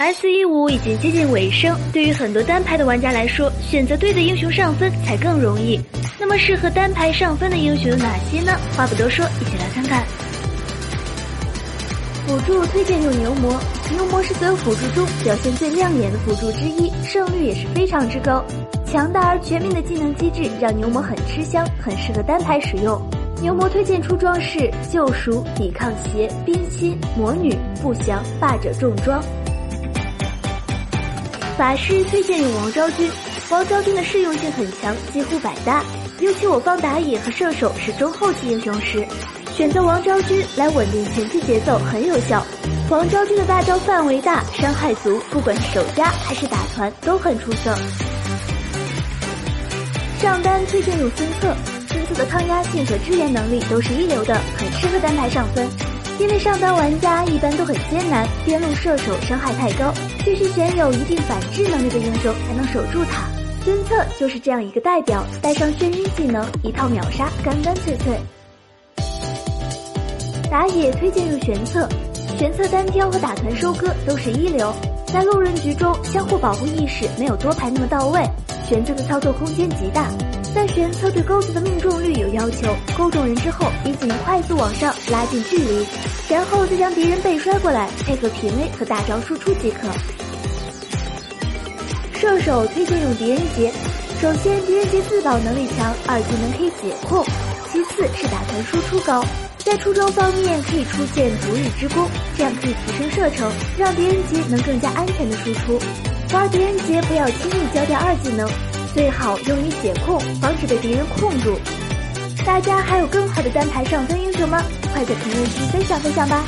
S 一五已经接近尾声，对于很多单排的玩家来说，选择对的英雄上分才更容易。那么适合单排上分的英雄有哪些呢？话不多说，一起来看看。辅助推荐用牛魔，牛魔是所有辅助中表现最亮眼的辅助之一，胜率也是非常之高。强大而全面的技能机制让牛魔很吃香，很适合单排使用。牛魔推荐出装是救赎、抵抗鞋、冰心、魔女、不祥、霸者重装。法师推荐用王昭君，王昭君的适用性很强，几乎百搭。尤其我方打野和射手是中后期英雄时，选择王昭君来稳定前期节奏很有效。王昭君的大招范围大，伤害足，不管是守家还是打团都很出色。上单推荐用孙策，孙策的抗压性和支援能力都是一流的，很适合单排上分。因为上单玩家一般很艰难，边路射手伤害太高，必须选有一定反制能力的英雄才能守住塔。孙策就是这样一个代表，带上眩晕技能，一套秒杀，干干脆脆。打野推荐用玄策，玄策单挑和打团收割都是一流，在路人局中相互保护意识没有多排那么到位，玄策的操作空间极大。但玄策对钩子的命中率有要求，钩中人之后，你只能快速往上拉近距离，然后再将敌人背摔过来，配合平 A 和大招输出即可。射手推荐用狄仁杰，首先狄仁杰自保能力强，二技能可以解控，其次是打团输出高，在出装方面可以出现逐日之弓，这样可以提升射程，让狄仁杰能更加安全的输出。玩狄仁杰不要轻易交掉二技能。最好用于解控，防止被敌人控住。大家还有更好的单排上分英雄吗？快在评论区分享分享吧！